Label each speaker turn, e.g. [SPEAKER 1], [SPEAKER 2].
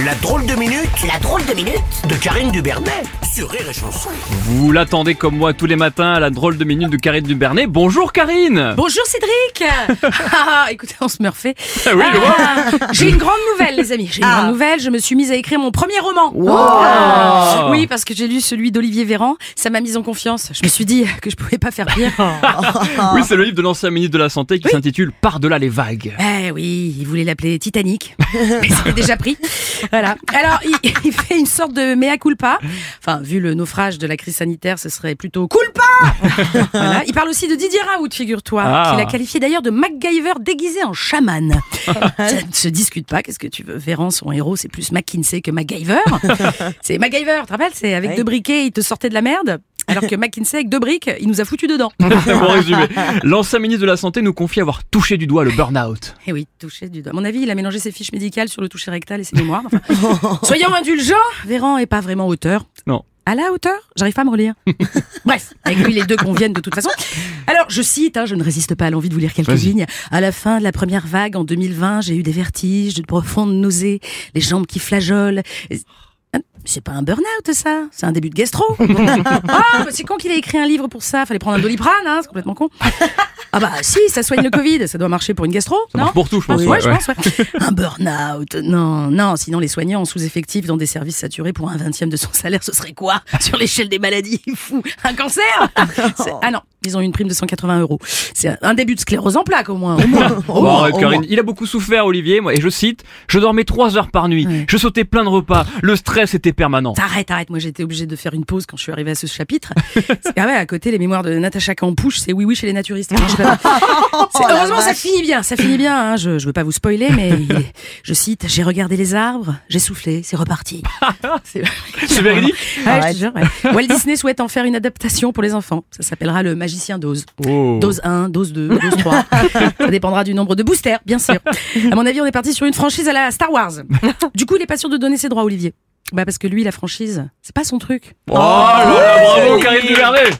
[SPEAKER 1] La drôle de minute, la drôle de minute de Karine Dubernet sur Rire et Chanson.
[SPEAKER 2] Vous l'attendez comme moi tous les matins à la drôle de minute de Karine Dubernet. Bonjour Karine
[SPEAKER 3] Bonjour Cédric Ah, Écoutez, on se me refait.
[SPEAKER 2] Ah oui, je vois.
[SPEAKER 3] Ah, J'ai une grande nouvelle, les amis. J'ai une grande nouvelle. Je me suis mise à écrire mon premier roman.
[SPEAKER 2] Ah.
[SPEAKER 3] Oui, parce que j'ai lu celui d'Olivier Véran. Ça m'a mise en confiance. Je me suis dit que je pouvais pas faire pire.
[SPEAKER 2] Oui, c'est le livre de l'ancien ministre de la Santé qui s'intitule Par-delà les vagues.
[SPEAKER 3] Eh oui, il voulait l'appeler Titanic, mais c'était déjà pris. Voilà. Alors, il, il fait une sorte de mea culpa. Enfin, vu le naufrage de la crise sanitaire, ce serait plutôt culpa. Voilà. Il parle aussi de Didier Raoult, figure-toi,
[SPEAKER 2] Ah.
[SPEAKER 3] qu'il a qualifié d'ailleurs de MacGyver déguisé en chaman. Ça ne se discute pas. Qu'est-ce que tu veux Véran, son héros, c'est plus McKinsey que MacGyver. c'est MacGyver, tu te rappelles C'est avec deux briquets, il te sortait de la merde. Alors que McKinsey, avec deux briques, il nous a foutu dedans.
[SPEAKER 2] Bon résumé. L'ancien ministre de la Santé nous confie avoir touché du doigt le burn-out.
[SPEAKER 3] Eh oui, touché du doigt. À mon avis, il a mélangé ses fiches médicales sur le toucher rectal et ses mémoires. Enfin, soyons indulgents, Véran est pas vraiment auteur.
[SPEAKER 2] Non.
[SPEAKER 3] À la hauteur J'arrive pas à me relire. Bref, avec lui, les deux conviennent de toute façon. Alors, je cite, hein, je ne résiste pas à l'envie de vous lire quelques lignes. À la fin de la première vague en 2020, j'ai eu des vertiges, de profondes nausées, les jambes qui flageolent. Et- C'est pas un burn-out, ça. C'est un début de gastro. bah, c'est con qu'il ait écrit un livre pour ça. Fallait prendre un doliprane, hein, c'est complètement con. Ah bah si, ça soigne le Covid. Ça doit marcher pour une gastro,
[SPEAKER 2] Ça
[SPEAKER 3] non
[SPEAKER 2] marche pour tout, je pense.
[SPEAKER 3] oui,
[SPEAKER 2] ouais,
[SPEAKER 3] je
[SPEAKER 2] ouais.
[SPEAKER 3] pense, ouais. Un burn-out. Non, non, sinon les soignants en sous-effectif dans des services saturés pour un vingtième de son salaire, ce serait quoi? Sur l'échelle des maladies Fou Un cancer? Ah non, ils ont une prime de 180 euros. C'est un début de sclérose en plaques au moins. Au moins. Au
[SPEAKER 2] Bon,
[SPEAKER 3] moins,
[SPEAKER 2] arrête,
[SPEAKER 3] au
[SPEAKER 2] Karine.
[SPEAKER 3] moins.
[SPEAKER 2] Il a beaucoup souffert, Olivier, moi, et je cite, je dormais trois heures par nuit,
[SPEAKER 3] Ouais.
[SPEAKER 2] je sautais plein de repas, le stress était permanent.
[SPEAKER 3] Arrête, arrête. Moi, j'étais obligée de faire une pause quand je suis arrivée à ce chapitre. C'est- ah ouais, à côté, les mémoires de Natacha Campouche, c'est oui, oui chez les naturistes. C'est- heureusement, ça finit bien. Ça finit bien. Hein. Je, je veux pas vous spoiler, mais je cite j'ai regardé les arbres, j'ai soufflé, c'est reparti. C'est
[SPEAKER 2] véridique
[SPEAKER 3] Ouais, ouais. Walt Disney souhaite en faire une adaptation pour les enfants. Ça s'appellera le magicien d'Oz.
[SPEAKER 2] Oh.
[SPEAKER 3] Dose 1, dose 2, dose 3. Ça dépendra du nombre de boosters, bien sûr. À mon avis, on est parti sur une franchise à la Star Wars. Du coup, il est pas sûr de donner ses droits à Olivier. Bah parce que lui, la franchise, c'est pas son truc.
[SPEAKER 2] Oh là là, bravo Karine Dubernet